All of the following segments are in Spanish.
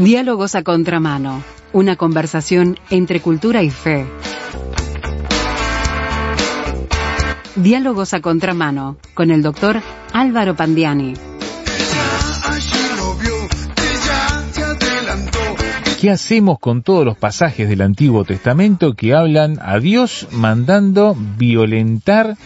Diálogos a contramano. Una conversación entre cultura y fe. Diálogos a contramano con el doctor Álvaro Pandiani. ¿Qué hacemos con todos los pasajes del Antiguo Testamento que hablan a Dios mandando violentar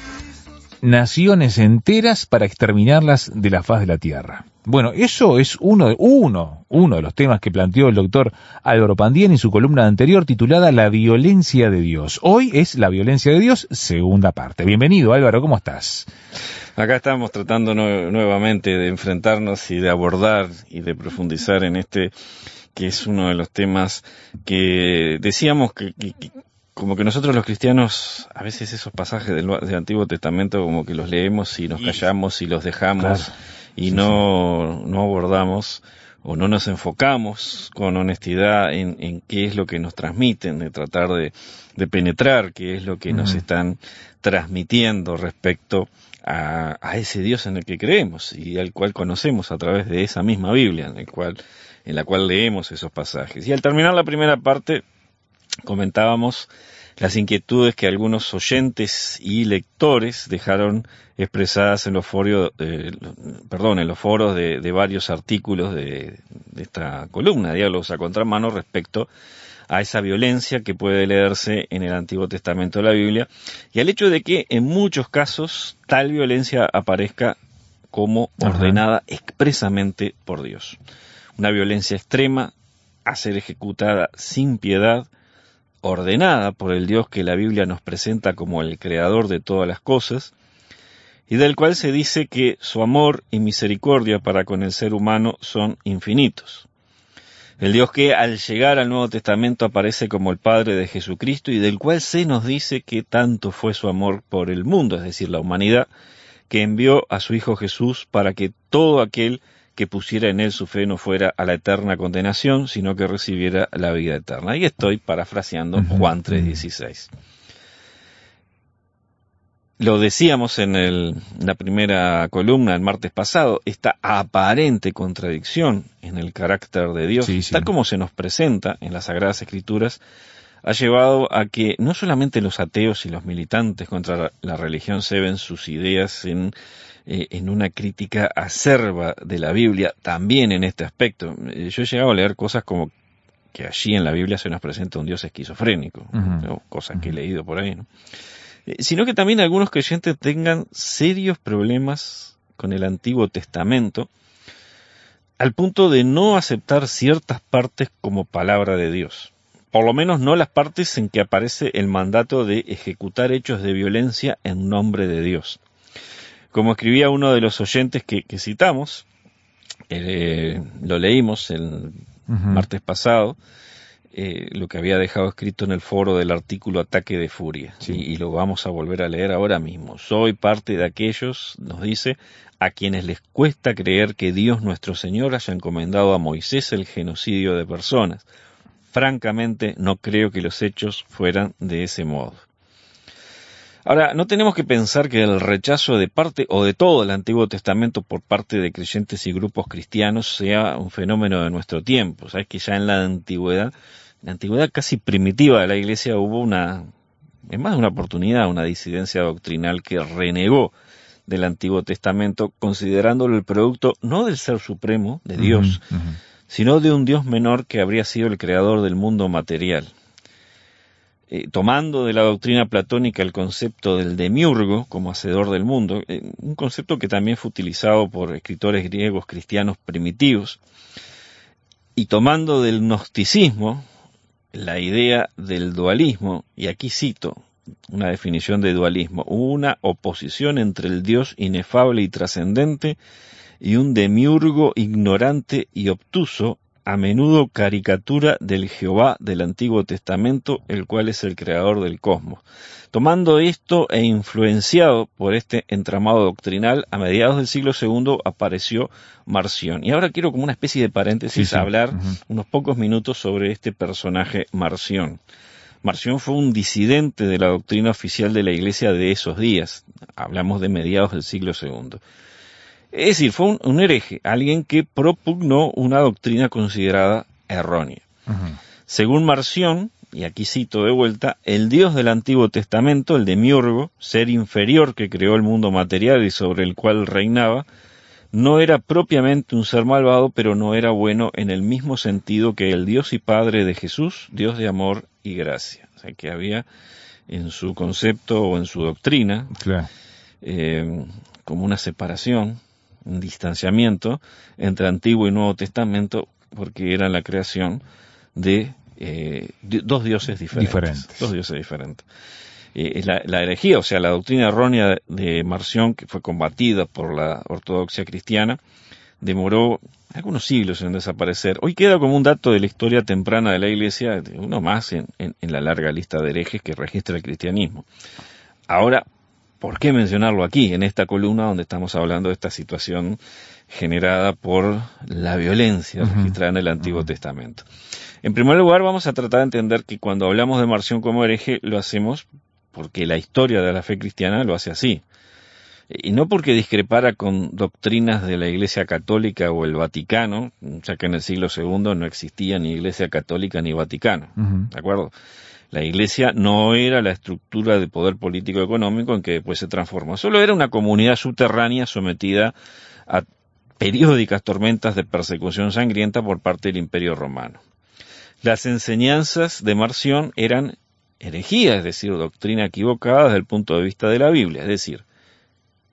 naciones enteras para exterminarlas de la faz de la tierra? Bueno, eso es uno de, uno, uno de los temas que planteó el doctor Álvaro Pandien en su columna anterior titulada La violencia de Dios. Hoy es La violencia de Dios, segunda parte. Bienvenido Álvaro, ¿cómo estás? Acá estamos tratando nuevamente de enfrentarnos y de abordar y de profundizar en este que es uno de los temas que decíamos que, como que nosotros los cristianos, a veces esos pasajes del, Antiguo Testamento como que los leemos y nos callamos y los dejamos y no, no abordamos o no nos enfocamos con honestidad en, en, qué es lo que nos transmiten, de tratar de, de penetrar qué es lo que nos están transmitiendo respecto a, a, ese Dios en el que creemos y al cual conocemos a través de esa misma Biblia en, el cual, en la cual leemos esos pasajes. Y al terminar la primera parte comentábamos las inquietudes que algunos oyentes y lectores dejaron expresadas en los foros, eh, perdón, en los foros de, varios artículos de, esta columna, Diálogos a Contramano, respecto a esa violencia que puede leerse en el Antiguo Testamento de la Biblia y al hecho de que en muchos casos tal violencia aparezca como ordenada expresamente por Dios. Una violencia extrema a ser ejecutada sin piedad, ordenada por el Dios que la Biblia nos presenta como el creador de todas las cosas, y del cual se dice que su amor y misericordia para con el ser humano son infinitos. El Dios que al llegar al Nuevo Testamento aparece como el Padre de Jesucristo y del cual se nos dice que tanto fue su amor por el mundo, es decir, la humanidad, que envió a su Hijo Jesús para que todo aquel que pusiera en él su fe no fuera a la eterna condenación, sino que recibiera la vida eterna. Y estoy parafraseando Juan 3:16. Lo decíamos en, la primera columna el martes pasado, esta aparente contradicción en el carácter de Dios, tal como se nos presenta en las Sagradas Escrituras, ha llevado a que no solamente los ateos y los militantes contra la religión se ven sus ideas en eh, en una crítica acerba de la Biblia, también en este aspecto. Eh, yo he llegado a leer cosas como que allí en la Biblia se nos presenta un Dios esquizofrénico, cosas que he leído por ahí, ¿no? Eh, sino que también algunos creyentes tengan serios problemas con el Antiguo Testamento, al punto de no aceptar ciertas partes como palabra de Dios. Por lo menos no las partes en que aparece el mandato de ejecutar hechos de violencia en nombre de Dios. Como escribía uno de los oyentes que, citamos, eh, lo leímos el martes pasado, eh, lo que había dejado escrito en el foro del artículo Ataque de Furia, y, lo vamos a volver a leer ahora mismo. Soy parte de aquellos, nos dice, a quienes les cuesta creer que Dios nuestro Señor haya encomendado a Moisés el genocidio de personas. Francamente, no creo que los hechos fueran de ese modo. Ahora, no tenemos que pensar que el rechazo de parte o de todo el Antiguo Testamento por parte de creyentes y grupos cristianos sea un fenómeno de nuestro tiempo. Sabes que ya en la antigüedad, la antigüedad casi primitiva de la Iglesia hubo una, en más de una oportunidad, una disidencia doctrinal que renegó del Antiguo Testamento, considerándolo el producto no del ser supremo, de Dios, sino de un Dios menor que habría sido el creador del mundo material. Eh, tomando de la doctrina platónica el concepto del demiurgo como hacedor del mundo, eh, un concepto que también fue utilizado por escritores griegos cristianos primitivos, y tomando del gnosticismo la idea del dualismo, y aquí cito una definición de dualismo, una oposición entre el Dios inefable y trascendente y un demiurgo ignorante y obtuso a menudo caricatura del Jehová del Antiguo Testamento, el cual es el creador del cosmos. Tomando esto e influenciado por este entramado doctrinal, a mediados del siglo II apareció Marción. Y ahora quiero como una especie de paréntesis hablar unos pocos minutos sobre este personaje Marción. Marción fue un disidente de la doctrina oficial de la Iglesia de esos días. Hablamos de mediados del siglo II. Es decir, fue un, hereje, alguien que propugnó una doctrina considerada errónea. Según Marción, y aquí cito de vuelta, el Dios del Antiguo Testamento, el de Miurgo, ser inferior que creó el mundo material y sobre el cual reinaba, no era propiamente un ser malvado, pero no era bueno en el mismo sentido que el Dios y Padre de Jesús, Dios de amor y gracia. O sea que había en su concepto o en su doctrina eh, como una separación, un distanciamiento entre Antiguo y Nuevo Testamento, porque era la creación de eh, dos dioses diferentes, Dos dioses diferentes. Eh, la, la, herejía, o sea, la doctrina errónea de Marción, que fue combatida por la ortodoxia cristiana, demoró algunos siglos en desaparecer. Hoy queda como un dato de la historia temprana de la Iglesia, uno más en, la larga lista de herejes que registra el cristianismo. Ahora, ¿por qué mencionarlo aquí, en esta columna donde estamos hablando de esta situación generada por la violencia registrada en el Antiguo Testamento? En primer lugar, vamos a tratar de entender que cuando hablamos de Marción como hereje, lo hacemos porque la historia de la fe cristiana lo hace así. Y no porque discrepara con doctrinas de la Iglesia Católica o el Vaticano, ya que en el siglo II no existía ni Iglesia Católica ni Vaticano, ¿de acuerdo? La Iglesia no era la estructura de poder político económico en que después se transformó, solo era una comunidad subterránea sometida a periódicas tormentas de persecución sangrienta por parte del Imperio Romano. Las enseñanzas de Marción eran herejía, es decir, doctrina equivocada desde el punto de vista de la Biblia, es decir,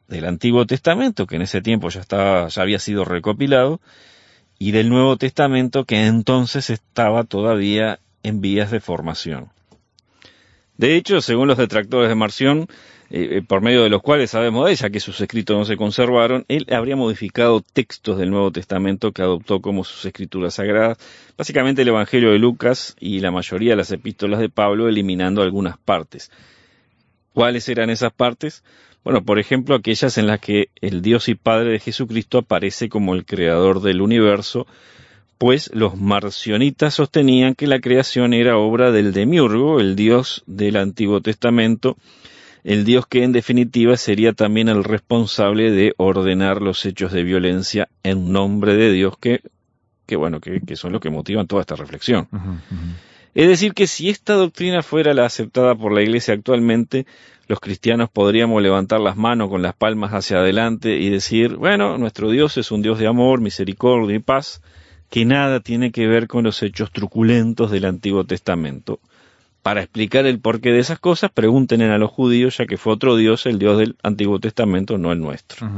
del Antiguo Testamento, que en ese tiempo ya había sido recopilado, y del Nuevo Testamento, que entonces estaba todavía en vías de formación. De hecho, según los detractores de Marción, eh, eh, por medio de los cuales sabemos de ella que sus escritos no se conservaron, él habría modificado textos del Nuevo Testamento que adoptó como sus escrituras sagradas, básicamente el Evangelio de Lucas y la mayoría de las epístolas de Pablo, eliminando algunas partes. ¿Cuáles eran esas partes? Bueno, por ejemplo, aquellas en las que el Dios y Padre de Jesucristo aparece como el creador del universo, pues los marcionitas sostenían que la creación era obra del demiurgo, el Dios del Antiguo Testamento, el Dios que en definitiva sería también el responsable de ordenar los hechos de violencia en nombre de Dios, que, que bueno, que, son los que motivan toda esta reflexión. Es decir, que si esta doctrina fuera la aceptada por la Iglesia actualmente, los cristianos podríamos levantar las manos con las palmas hacia adelante y decir, bueno, nuestro Dios es un Dios de amor, misericordia y paz, que nada tiene que ver con los hechos truculentos del Antiguo Testamento para explicar el porqué de esas cosas, pregúntenle a los judíos, ya que fue otro Dios, el Dios del Antiguo Testamento, no el nuestro.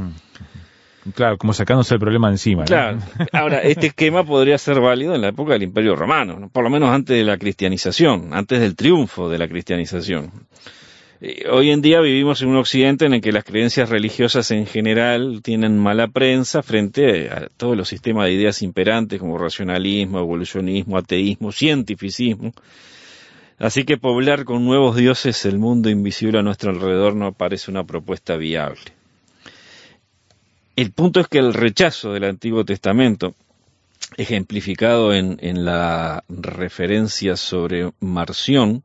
Claro, como sacándose el problema encima. Claro. Ahora, este esquema podría ser válido en la época del Imperio Romano, por lo menos antes de la cristianización, antes del triunfo de la cristianización. Eh, hoy en día vivimos en un occidente en el que las creencias religiosas en general tienen mala prensa frente a todos los sistemas de ideas imperantes como racionalismo, evolucionismo, ateísmo, cientificismo, Así que poblar con nuevos dioses el mundo invisible a nuestro alrededor no parece una propuesta viable. El punto es que el rechazo del Antiguo Testamento, ejemplificado en, la referencia sobre Marción,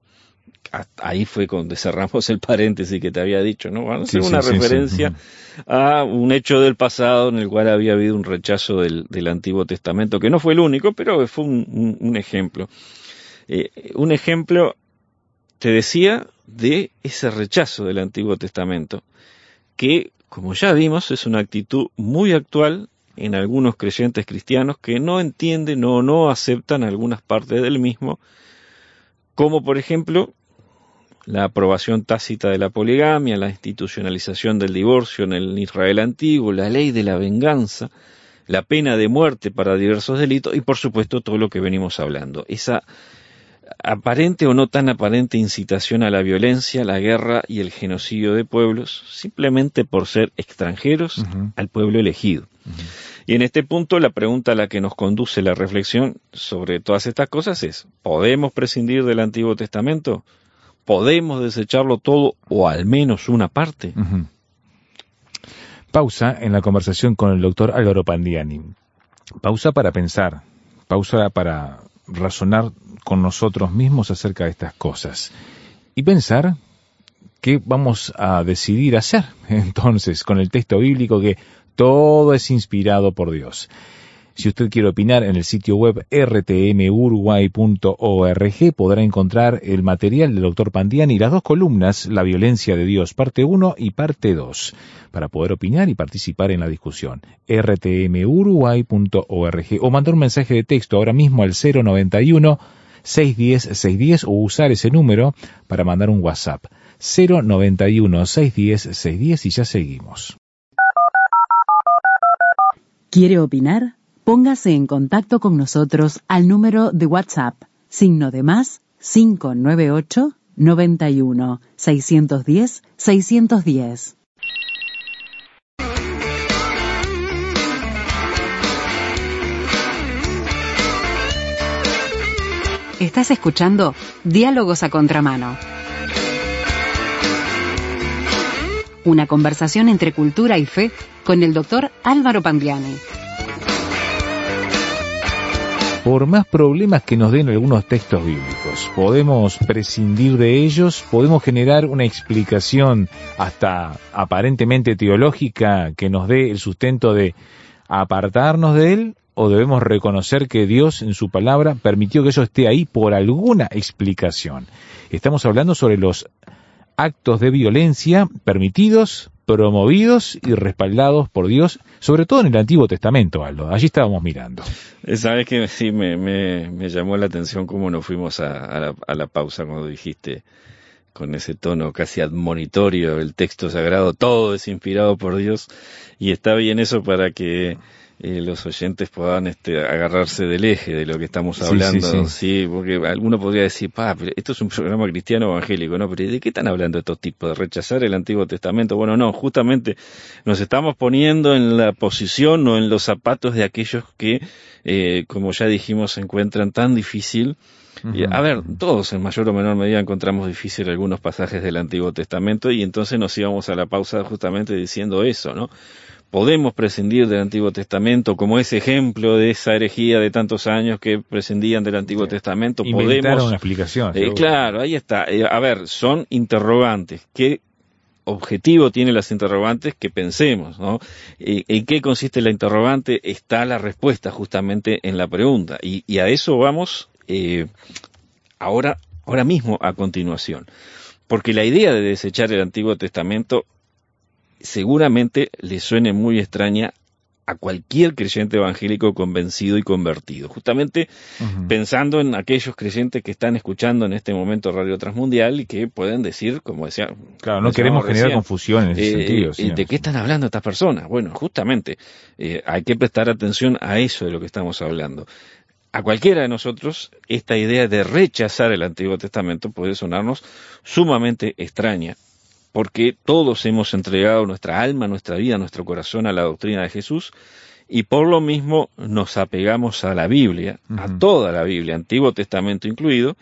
ahí fue donde cerramos el paréntesis que te había dicho, ¿no? Van a ser una referencia a un hecho del pasado en el cual había habido un rechazo del, Antiguo Testamento, que no fue el único, pero fue un ejemplo. Eh, un ejemplo, te decía, de ese rechazo del Antiguo Testamento, que, como ya vimos, es una actitud muy actual en algunos creyentes cristianos que no entienden o no aceptan algunas partes del mismo, como por ejemplo la aprobación tácita de la poligamia, la institucionalización del divorcio en el Israel antiguo, la ley de la venganza, la pena de muerte para diversos delitos y por supuesto todo lo que venimos hablando. Esa aparente o no tan aparente incitación a la violencia, la guerra y el genocidio de pueblos, simplemente por ser extranjeros al pueblo elegido. Y en este punto la pregunta a la que nos conduce la reflexión sobre todas estas cosas es, ¿podemos prescindir del Antiguo Testamento? ¿Podemos desecharlo todo o al menos una parte? Pausa en la conversación con el doctor Álvaro Pandiani. Pausa para pensar, pausa para razonar con nosotros mismos acerca de estas cosas y pensar qué vamos a decidir hacer entonces con el texto bíblico que todo es inspirado por Dios. Si usted quiere opinar en el sitio web rtmuruguay.org podrá encontrar el material del doctor Pandiani y las dos columnas, La violencia de Dios, parte 1 y parte 2, para poder opinar y participar en la discusión. rtmuruguay.org o mandar un mensaje de texto ahora mismo al 091 610 610 o usar ese número para mandar un WhatsApp. 091 610 610 y ya seguimos. ¿Quiere opinar? Póngase en contacto con nosotros al número de WhatsApp, signo de más 598 91 610 610. Estás escuchando Diálogos a Contramano. Una conversación entre cultura y fe con el doctor Álvaro Pandiani. Por más problemas que nos den algunos textos bíblicos, podemos prescindir de ellos, podemos generar una explicación hasta aparentemente teológica que nos dé el sustento de apartarnos de él o debemos reconocer que Dios en su palabra permitió que eso esté ahí por alguna explicación. Estamos hablando sobre los actos de violencia permitidos, promovidos y respaldados por Dios, sobre todo en el Antiguo Testamento, Aldo. Allí estábamos mirando. Sabes que sí, me, llamó la atención cómo nos fuimos a, la, a la pausa cuando dijiste con ese tono casi admonitorio, el texto sagrado, todo es inspirado por Dios, y está bien eso para que eh, los oyentes puedan este, agarrarse del eje de lo que estamos hablando, sí, porque alguno podría decir, pa, pero esto es un programa cristiano evangélico, ¿no? Pero ¿de qué están hablando estos tipos? ¿De rechazar el Antiguo Testamento? Bueno, no, justamente nos estamos poniendo en la posición o en los zapatos de aquellos que, eh, como ya dijimos, se encuentran tan difícil a ver, todos en mayor o menor medida encontramos difícil algunos pasajes del Antiguo Testamento y entonces nos íbamos a la pausa justamente diciendo eso, ¿no? Podemos prescindir del Antiguo Testamento como ese ejemplo de esa herejía de tantos años que prescindían del Antiguo Testamento. podemos una explicación. Eh, claro, ahí está. Eh, a ver, son interrogantes. ¿Qué objetivo tienen las interrogantes? Que pensemos, ¿no? Eh, ¿En qué consiste la interrogante? Está la respuesta justamente en la pregunta. Y, a eso vamos ahora, ahora mismo a continuación. Porque la idea de desechar el Antiguo Testamento seguramente le suene muy extraña a cualquier creyente evangélico convencido y convertido. Justamente pensando en aquellos creyentes que están escuchando en este momento Radio Transmundial y que pueden decir, como decía... Claro, no queremos generar confusión en ese eh, sentido. Eh, ¿De qué están hablando estas personas? Bueno, justamente eh, hay que prestar atención a eso de lo que estamos hablando. A cualquiera de nosotros, esta idea de rechazar el Antiguo Testamento puede sonarnos sumamente extraña porque todos hemos entregado nuestra alma, nuestra vida, nuestro corazón a la doctrina de Jesús, y por lo mismo nos apegamos a la Biblia, a toda la Biblia, Antiguo Testamento incluido,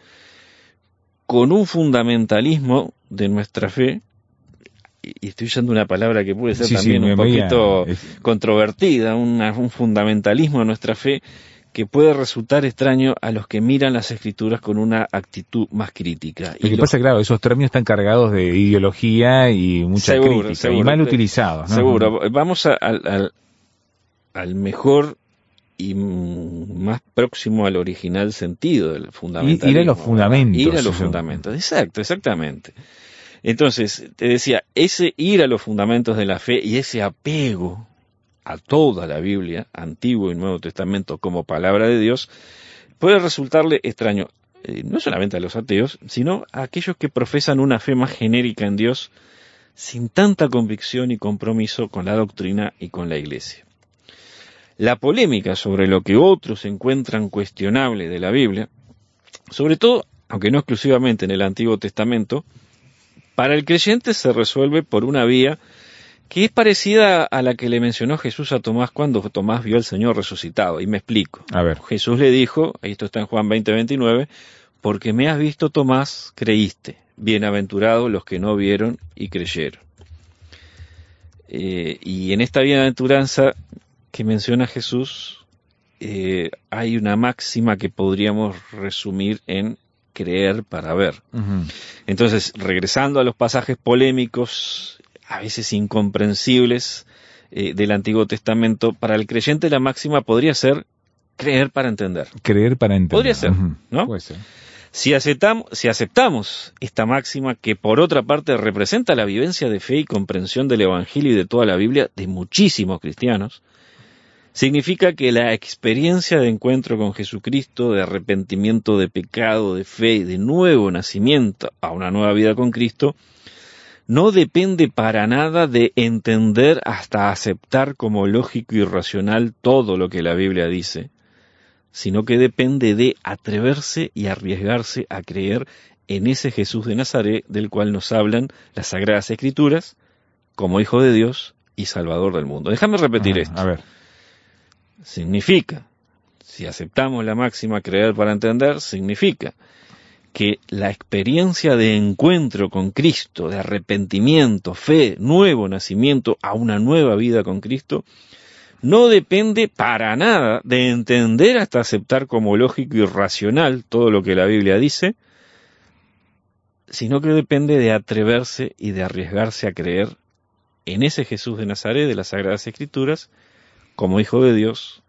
con un fundamentalismo de nuestra fe, y estoy usando una palabra que puede ser también un poquito controvertida, un fundamentalismo de nuestra fe que puede resultar extraño a los que miran las escrituras con una actitud más crítica. Lo que pasa, claro, esos términos están cargados de ideología y mucha crítica, y mal utilizados. Seguro. Vamos al, al mejor y más próximo al original sentido del fundamental. Ir a los fundamentos. Ir a los fundamentos, exacto, exactamente. Entonces, te decía, ese ir a los fundamentos de la fe y ese apego a toda la Biblia, Antiguo y Nuevo Testamento, como palabra de Dios, puede resultarle extraño, eh, no solamente a los ateos, sino a aquellos que profesan una fe más genérica en Dios, sin tanta convicción y compromiso con la doctrina y con la Iglesia. La polémica sobre lo que otros encuentran cuestionable de la Biblia, sobre todo, aunque no exclusivamente en el Antiguo Testamento, para el creyente se resuelve por una vía que es parecida a la que le mencionó Jesús a Tomás cuando Tomás vio al Señor resucitado. Y me explico. A ver. Jesús le dijo, esto está en Juan 20, 29, porque me has visto, Tomás, creíste. Bienaventurados los que no vieron y creyeron. Eh, y en esta bienaventuranza que menciona Jesús, eh, hay una máxima que podríamos resumir en creer para ver. Entonces, regresando a los pasajes polémicos a veces incomprensibles eh, del Antiguo Testamento, para el creyente la máxima podría ser creer para entender. Creer para entender. Podría ser, ¿no? Puede ser. Si aceptamos, si aceptamos esta máxima que por otra parte representa la vivencia de fe y comprensión del Evangelio y de toda la Biblia de muchísimos cristianos, significa que la experiencia de encuentro con Jesucristo, de arrepentimiento de pecado, de fe y de nuevo nacimiento a una nueva vida con Cristo, no depende para nada de entender hasta aceptar como lógico y racional todo lo que la Biblia dice, sino que depende de atreverse y arriesgarse a creer en ese Jesús de Nazaret del cual nos hablan las Sagradas Escrituras como Hijo de Dios y Salvador del mundo. Déjame repetir esto. A ver significa, si aceptamos la máxima creer para entender, significa que la experiencia de encuentro con Cristo, de arrepentimiento, fe, nuevo nacimiento a una nueva vida con Cristo, no depende para nada de entender hasta aceptar como lógico y racional todo lo que la Biblia dice, sino que depende de atreverse y de arriesgarse a creer en ese Jesús de Nazaret de las Sagradas Escrituras como Hijo de Dios,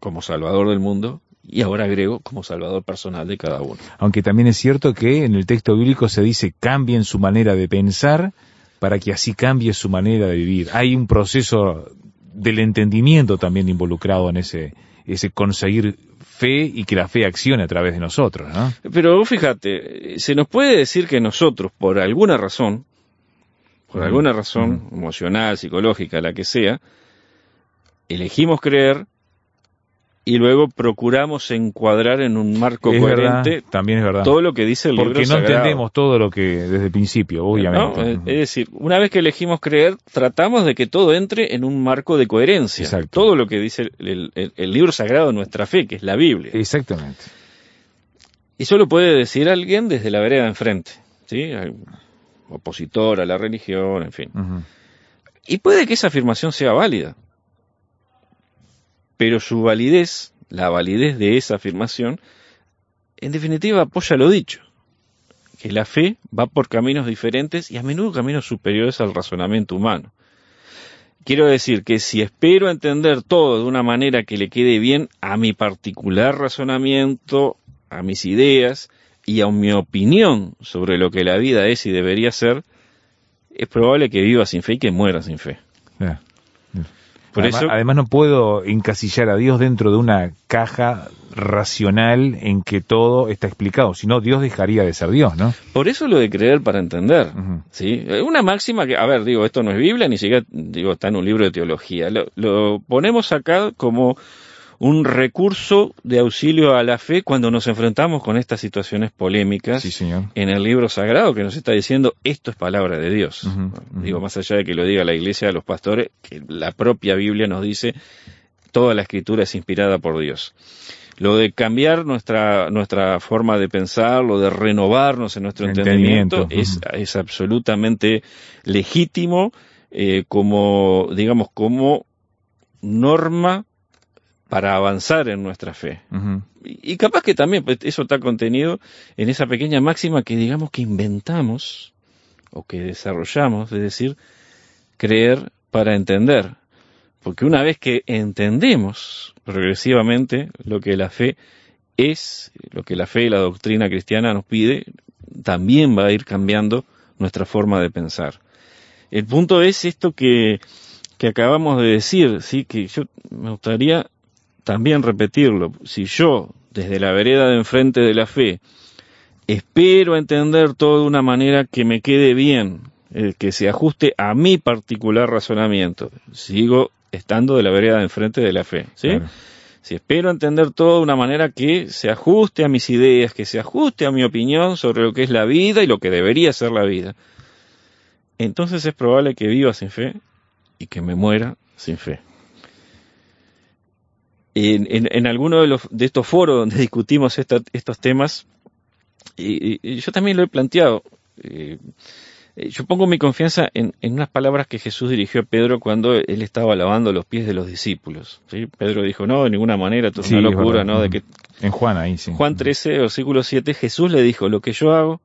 como Salvador del mundo, y ahora agrego como Salvador personal de cada uno. Aunque también es cierto que en el texto bíblico se dice cambien su manera de pensar para que así cambie su manera de vivir. Hay un proceso del entendimiento también involucrado en ese, ese conseguir fe y que la fe accione a través de nosotros, ¿no? Pero fíjate, se nos puede decir que nosotros, por alguna razón, por alguna razón emocional, psicológica, la que sea, elegimos creer y luego procuramos encuadrar en un marco coherente también es verdad. todo lo que dice el Porque libro no entendemos todo lo que desde el principio, obviamente. Es decir, una vez que elegimos creer, tratamos de que todo entre en un marco de coherencia. Todo lo que dice el, libro sagrado de nuestra fe, que es la Biblia. Exactamente. Y eso lo puede decir alguien desde la vereda enfrente, ¿sí? Opositor a la religión, en fin. Y puede que esa afirmación sea válida pero su validez, la validez de esa afirmación, en definitiva apoya lo dicho, que la fe va por caminos diferentes y a menudo caminos superiores al razonamiento humano. Quiero decir que si espero entender todo de una manera que le quede bien a mi particular razonamiento, a mis ideas y a mi opinión sobre lo que la vida es y debería ser, es probable que viva sin fe y que muera sin fe además, no puedo encasillar a Dios dentro de una caja racional en que todo está explicado, si no Dios dejaría de ser Dios, ¿no? Por eso lo de creer para entender, ¿sí? Una máxima que, a ver, digo, esto no es Biblia, ni siquiera, digo, está en un libro de teología, lo ponemos acá como un recurso de auxilio a la fe cuando nos enfrentamos con estas situaciones polémicas en el libro sagrado que nos está diciendo esto es palabra de Dios. Digo, más allá de que lo diga la iglesia, los pastores, que la propia Biblia nos dice toda la escritura es inspirada por Dios. Lo de cambiar nuestra, nuestra forma de pensar, lo de renovarnos en nuestro entendimiento, es, es, absolutamente legítimo eh, como, digamos, como norma para avanzar en nuestra fe. y, capaz que también pues, eso está contenido en esa pequeña máxima que digamos que inventamos o que desarrollamos, es decir, creer para entender. Porque una vez que entendemos progresivamente lo que la fe es, lo que la fe y la doctrina cristiana nos pide, también va a ir cambiando nuestra forma de pensar. El punto es esto que, que acabamos de decir, sí, que yo me gustaría también repetirlo, si yo, desde la vereda de enfrente de la fe, espero entender todo de una manera que me quede bien, eh, que se ajuste a mi particular razonamiento, sigo estando de la vereda de enfrente de la fe, ¿sí? Si espero entender todo de una manera que se ajuste a mis ideas, que se ajuste a mi opinión sobre lo que es la vida y lo que debería ser la vida, entonces es probable que viva sin fe y que me muera sin fe en, en, alguno de, los, de estos foros donde discutimos estos temas, y, yo también lo he planteado. Eh, yo pongo mi confianza en, unas palabras que Jesús dirigió a Pedro cuando él estaba lavando los pies de los discípulos. ¿sí? Pedro dijo, no, de ninguna manera, esto es una locura, ¿no? De que... En Juan ahí, sí. Juan 13, versículo 7, Jesús le dijo, lo que yo hago,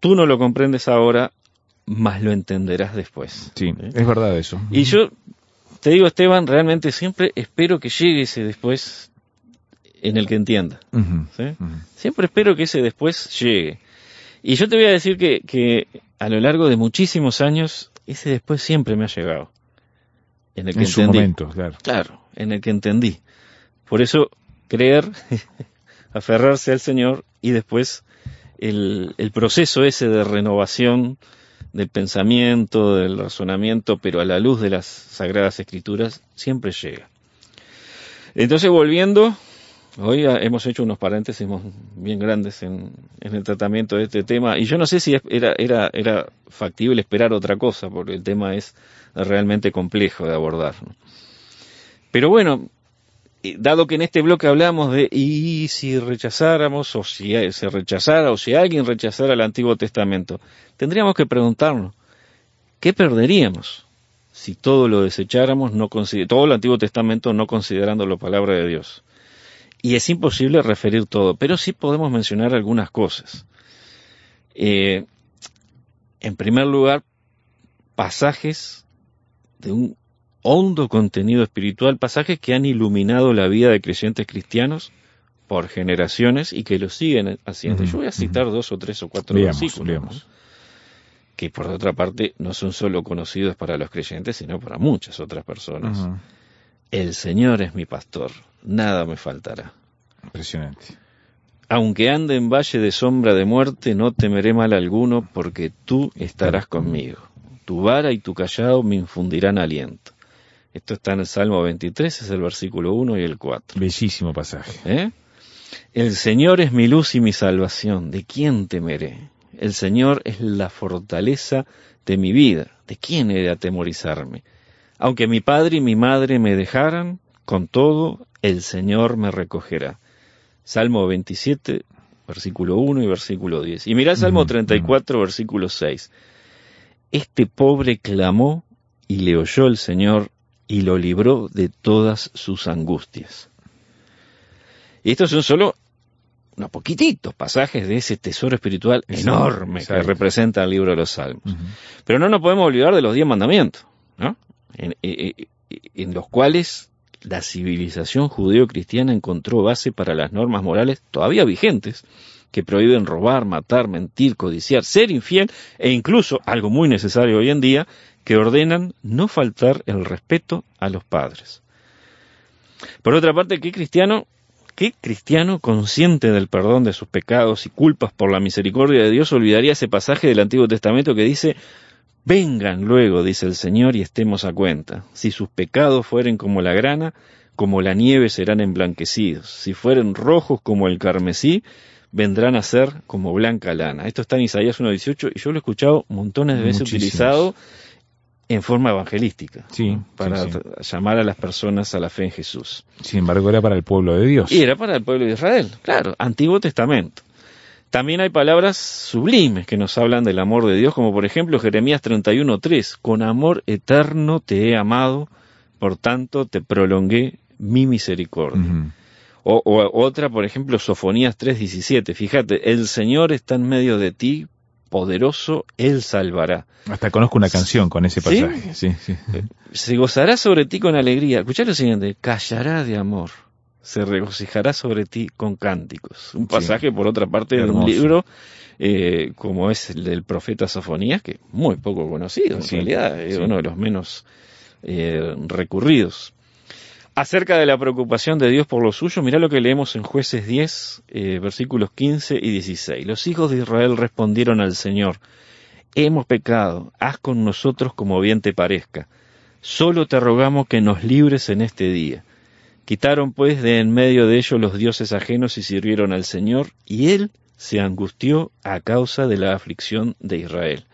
tú no lo comprendes ahora, más lo entenderás después. Sí, es verdad eso. Y yo te digo, Esteban, realmente siempre espero que llegue ese después en el que entienda. Siempre espero que ese después llegue. Y yo te voy a decir que, que, a lo largo de muchísimos años, ese después siempre me ha llegado. En el que su momento, claro. Claro, en el que entendí. Por eso, creer, aferrarse al Señor y después el, el proceso ese de renovación del pensamiento, del razonamiento, pero a la luz de las Sagradas Escrituras, siempre llega. Entonces, volviendo Hoy hemos hecho unos paréntesis bien grandes en, el tratamiento de este tema y yo no sé si era, era, era factible esperar otra cosa porque el tema es realmente complejo de abordar. Pero bueno, dado que en este bloque hablamos de y si rechazáramos o si se rechazara o si alguien rechazara el Antiguo Testamento, tendríamos que preguntarnos, ¿qué perderíamos si todo lo desecháramos, todo el Antiguo Testamento no considerando la palabra de Dios? y es imposible referir todo, pero sí podemos mencionar algunas cosas. Eh, en primer lugar, pasajes de un hondo contenido espiritual, pasajes que han iluminado la vida de creyentes cristianos por generaciones y que lo siguen haciendo. Yo voy a citar dos o tres o cuatro versículos, que por otra parte no son solo conocidos para los creyentes, sino para muchas otras personas. El Señor es mi pastor, nada me faltará. Impresionante. Aunque ande en valle de sombra de muerte, no temeré mal alguno, porque tú estarás conmigo. Tu vara y tu callado me infundirán aliento. Esto está en el Salmo 23, es el versículo 1 y el 4. Bellísimo pasaje. ¿Eh? El Señor es mi luz y mi salvación. ¿De quién temeré? El Señor es la fortaleza de mi vida. ¿De quién he de atemorizarme? Aunque mi padre y mi madre me dejaran, con todo el Señor me recogerá. Salmo 27, versículo 1 y versículo 10. Y mira el Salmo 34, versículo 6. Este pobre clamó y le oyó el Señor y lo libró de todas sus angustias. Y estos son solo unos poquititos pasajes de ese tesoro espiritual enorme que representa el libro de los Salmos. Pero no nos podemos olvidar de los diez mandamientos, ¿no? en eh, eh, los cuales la civilización judeo-cristiana encontró base para las normas morales todavía vigentes, que prohíben robar, matar, mentir, codiciar, ser infiel e incluso, algo muy necesario hoy en día, que ordenan no faltar el respeto a los padres. Por otra parte, ¿qué cristiano, qué cristiano consciente del perdón de sus pecados y culpas por la misericordia de Dios olvidaría ese pasaje del Antiguo Testamento que dice Vengan luego, dice el Señor, y estemos a cuenta. Si sus pecados fueren como la grana, como la nieve serán emblanquecidos. Si fueren rojos como el carmesí, vendrán a ser como blanca lana. Esto está en Isaías 1.18 y yo lo he escuchado montones de veces utilizado en forma evangelística, sí, para llamar a las personas a la fe en Jesús. Sin embargo, era para el pueblo de Dios. Y era para el pueblo de Israel, claro, Antiguo Testamento. También hay palabras sublimes que nos hablan del amor de Dios, como por ejemplo Jeremías 31.3, con amor eterno te he amado, por tanto te prolongué mi misericordia. o, otra, por ejemplo, Sofonías 3.17, fíjate, el Señor está en medio de ti, poderoso, Él salvará. Hasta conozco una canción con ese pasaje. ¿Sí? Sí, eh, Se gozará sobre ti con alegría. Escuchá lo siguiente, callará de amor se regocijará sobre ti con cánticos. Un pasaje, por otra parte, de un libro eh, como es el del profeta Sofonías, que muy poco conocido, en realidad, es uno de los menos eh, recurridos. Acerca de la preocupación de Dios por lo suyo, mira lo que leemos en jueces 10, eh, versículos 15 y 16. Los hijos de Israel respondieron al Señor, hemos pecado, haz con nosotros como bien te parezca. Solo te rogamos que nos libres en este día Quitaron pues de en medio de ellos los dioses ajenos y sirvieron al Señor, y él se angustió a causa de la aflicción de Israel.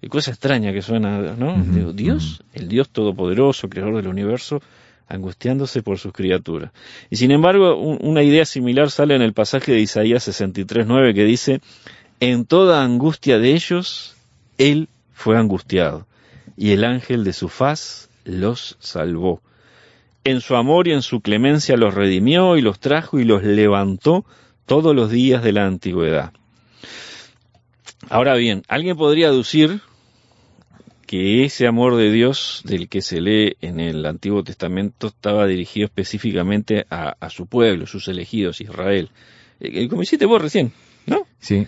Qué cosa extraña que suena, ¿no? Dios, el Dios todopoderoso, creador del universo, angustiándose por sus criaturas. Y sin embargo, una idea similar sale en el pasaje de Isaías 63.9 que dice, en toda angustia de ellos, Él fue angustiado, y el ángel de su faz los salvó en su amor y en su clemencia los redimió y los trajo y los levantó todos los días de la antigüedad. Ahora bien, alguien podría aducir que ese amor de Dios del que se lee en el Antiguo Testamento estaba dirigido específicamente a, su pueblo, sus elegidos, Israel. Eh, como hiciste vos recién, ¿no? Sí.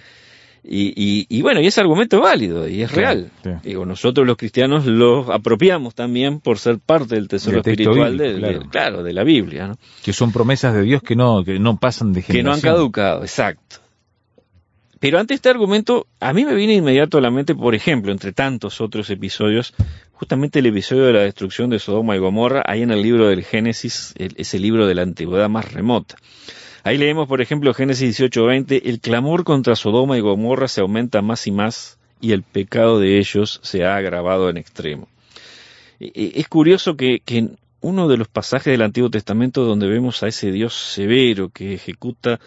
Y, bueno, y ese argumento es válido y es real. Digo, nosotros los cristianos lo apropiamos también por ser parte del tesoro espiritual de, claro. de la Biblia. ¿no? Que son promesas de Dios que no, que no pasan de generación. Que no han caducado, exacto. Pero ante este argumento, a mí me viene inmediato a la mente, por ejemplo, entre tantos otros episodios, justamente el episodio de la destrucción de Sodoma y Gomorra, ahí en el libro del Génesis, ese libro de la antigüedad más remota. Ahí leemos, por ejemplo, Génesis 18:20, el clamor contra Sodoma y Gomorra se aumenta más y más y el pecado de ellos se ha agravado en extremo. E, e, es curioso que, que en uno de los pasajes del Antiguo Testamento donde vemos a ese Dios severo que ejecuta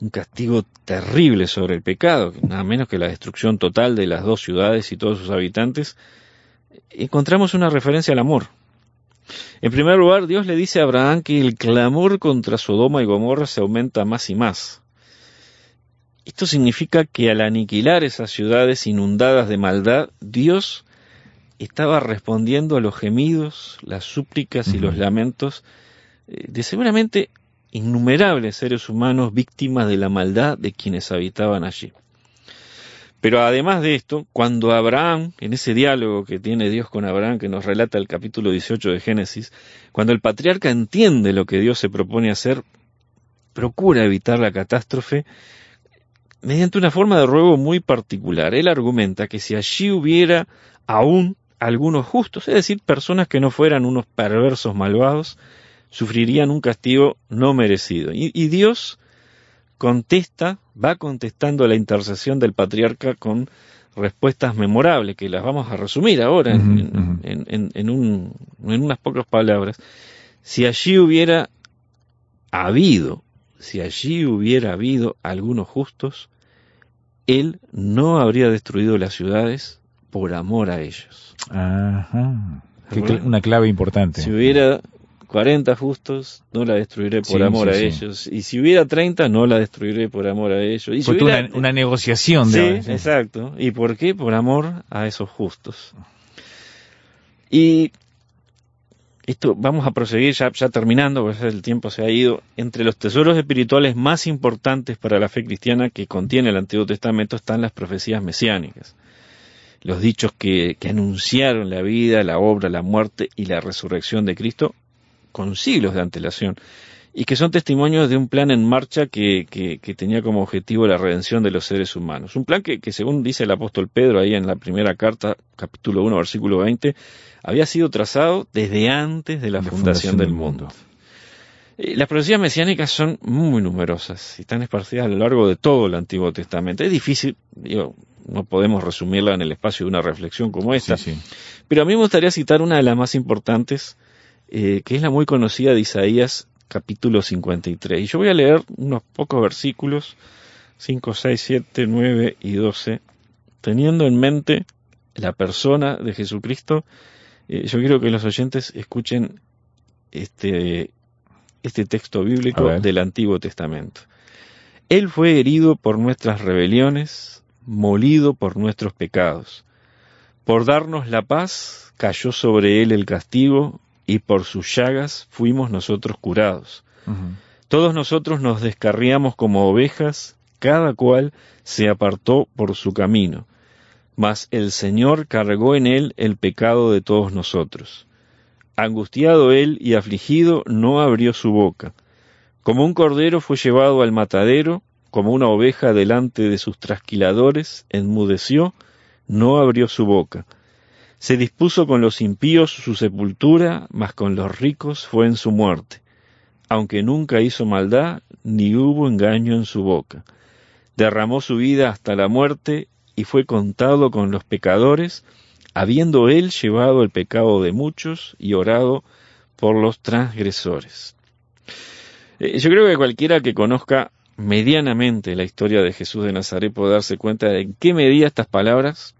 un castigo terrible sobre el pecado, nada menos que la destrucción total de las dos ciudades y todos sus habitantes, encontramos una referencia al amor. En primer lugar, Dios le dice a Abraham que el clamor contra Sodoma y Gomorra se aumenta más y más. Esto significa que al aniquilar esas ciudades inundadas de maldad, Dios estaba respondiendo a los gemidos, las súplicas y los lamentos eh, de seguramente innumerables seres humanos víctimas de la maldad de quienes habitaban allí. Pero además de esto, cuando Abraham, en ese diálogo que tiene Dios con Abraham, que nos relata el capítulo 18 de Génesis, cuando el patriarca entiende lo que Dios se propone hacer, procura evitar la catástrofe mediante una forma de ruego muy particular. Él argumenta que si allí hubiera aún algunos justos, es decir, personas que no fueran unos perversos malvados, sufrirían un castigo no merecido. Y, Dios contesta, va contestando a la intercesión del patriarca con respuestas memorables, que las vamos a resumir ahora en, en, unas pocas palabras. Si allí hubiera habido, si allí hubiera habido algunos justos, él no habría destruido las ciudades por amor a ellos. Ajá. una clave importante. Si hubiera 40 justos, no la destruiré por amor a ellos. Y si hubiera 30, no la destruiré por amor a ellos. Y una, negociación. De sí, exacto. ¿Y por qué? Por amor a esos justos. Y esto vamos a proseguir ya, ya terminando, porque el tiempo se ha ido. Entre los tesoros espirituales más importantes para la fe cristiana que contiene el Antiguo Testamento están las profecías mesiánicas. Los dichos que, que anunciaron la vida, la obra, la muerte y la resurrección de Cristo con siglos de antelación y que son testimonios de un plan en marcha que, que, tenía como objetivo la redención de los seres humanos. Un plan que, que, según dice el apóstol Pedro ahí en la primera carta, capítulo 1, versículo 20, había sido trazado desde antes de la, fundación, del mundo. Eh, las profecías mesiánicas son muy numerosas y están esparcidas a lo largo de todo el Antiguo Testamento. Es difícil, digo, no podemos resumirla en el espacio de una reflexión como esta, pero a mí me gustaría citar una de las más importantes, eh, que es la muy conocida de Isaías capítulo 53. Y yo voy a leer unos pocos versículos, 5, 6, 7, 9 y 12, teniendo en mente la persona de Jesucristo. Eh, yo quiero que los oyentes escuchen este, este texto bíblico del Antiguo Testamento. Él fue herido por nuestras rebeliones, molido por nuestros pecados. Por darnos la paz, cayó sobre él el castigo, y por sus llagas fuimos nosotros curados. Todos nosotros nos descarriamos como ovejas, cada cual se apartó por su camino, mas el Señor cargó en él el pecado de todos nosotros. Angustiado él y afligido, no abrió su boca. Como un cordero fue llevado al matadero, como una oveja delante de sus trasquiladores, enmudeció, no abrió su boca. Se dispuso con los impíos su sepultura, mas con los ricos fue en su muerte, aunque nunca hizo maldad, ni hubo engaño en su boca. Derramó su vida hasta la muerte y fue contado con los pecadores, habiendo él llevado el pecado de muchos y orado por los transgresores. Eh, yo creo que cualquiera que conozca medianamente la historia de Jesús de Nazaret puede darse cuenta de en qué medida estas palabras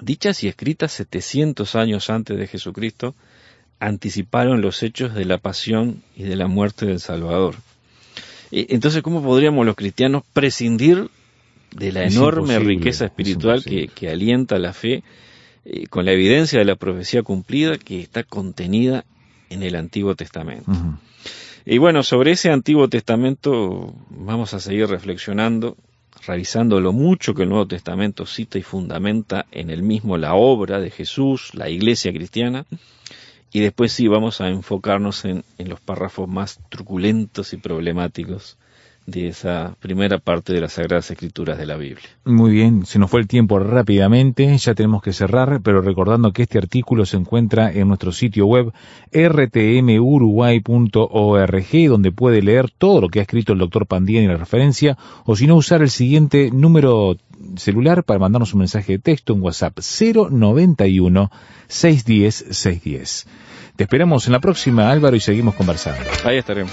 dichas y escritas 700 años antes de Jesucristo, anticiparon los hechos de la pasión y de la muerte del Salvador. Entonces, ¿cómo podríamos los cristianos prescindir de la enorme riqueza espiritual que, alienta la fe eh, con la evidencia de la profecía cumplida que está contenida en el Antiguo Testamento. Y bueno, sobre ese Antiguo Testamento vamos a seguir reflexionando, revisando lo mucho que el Nuevo Testamento cita y fundamenta en el mismo la obra de Jesús, la iglesia cristiana, y después sí vamos a enfocarnos en, en los párrafos más truculentos y problemáticos de esa primera parte de las Sagradas Escrituras de la Biblia. Muy bien, se nos fue el tiempo rápidamente, ya tenemos que cerrar, pero recordando que este artículo se encuentra en nuestro sitio web rtmuruguay.org, donde puede leer todo lo que ha escrito el doctor Pandiani en la referencia, o si no, usar el siguiente número celular para mandarnos un mensaje de texto en WhatsApp 091 610 610. Te esperamos en la próxima, Álvaro, y seguimos conversando. Ahí estaremos.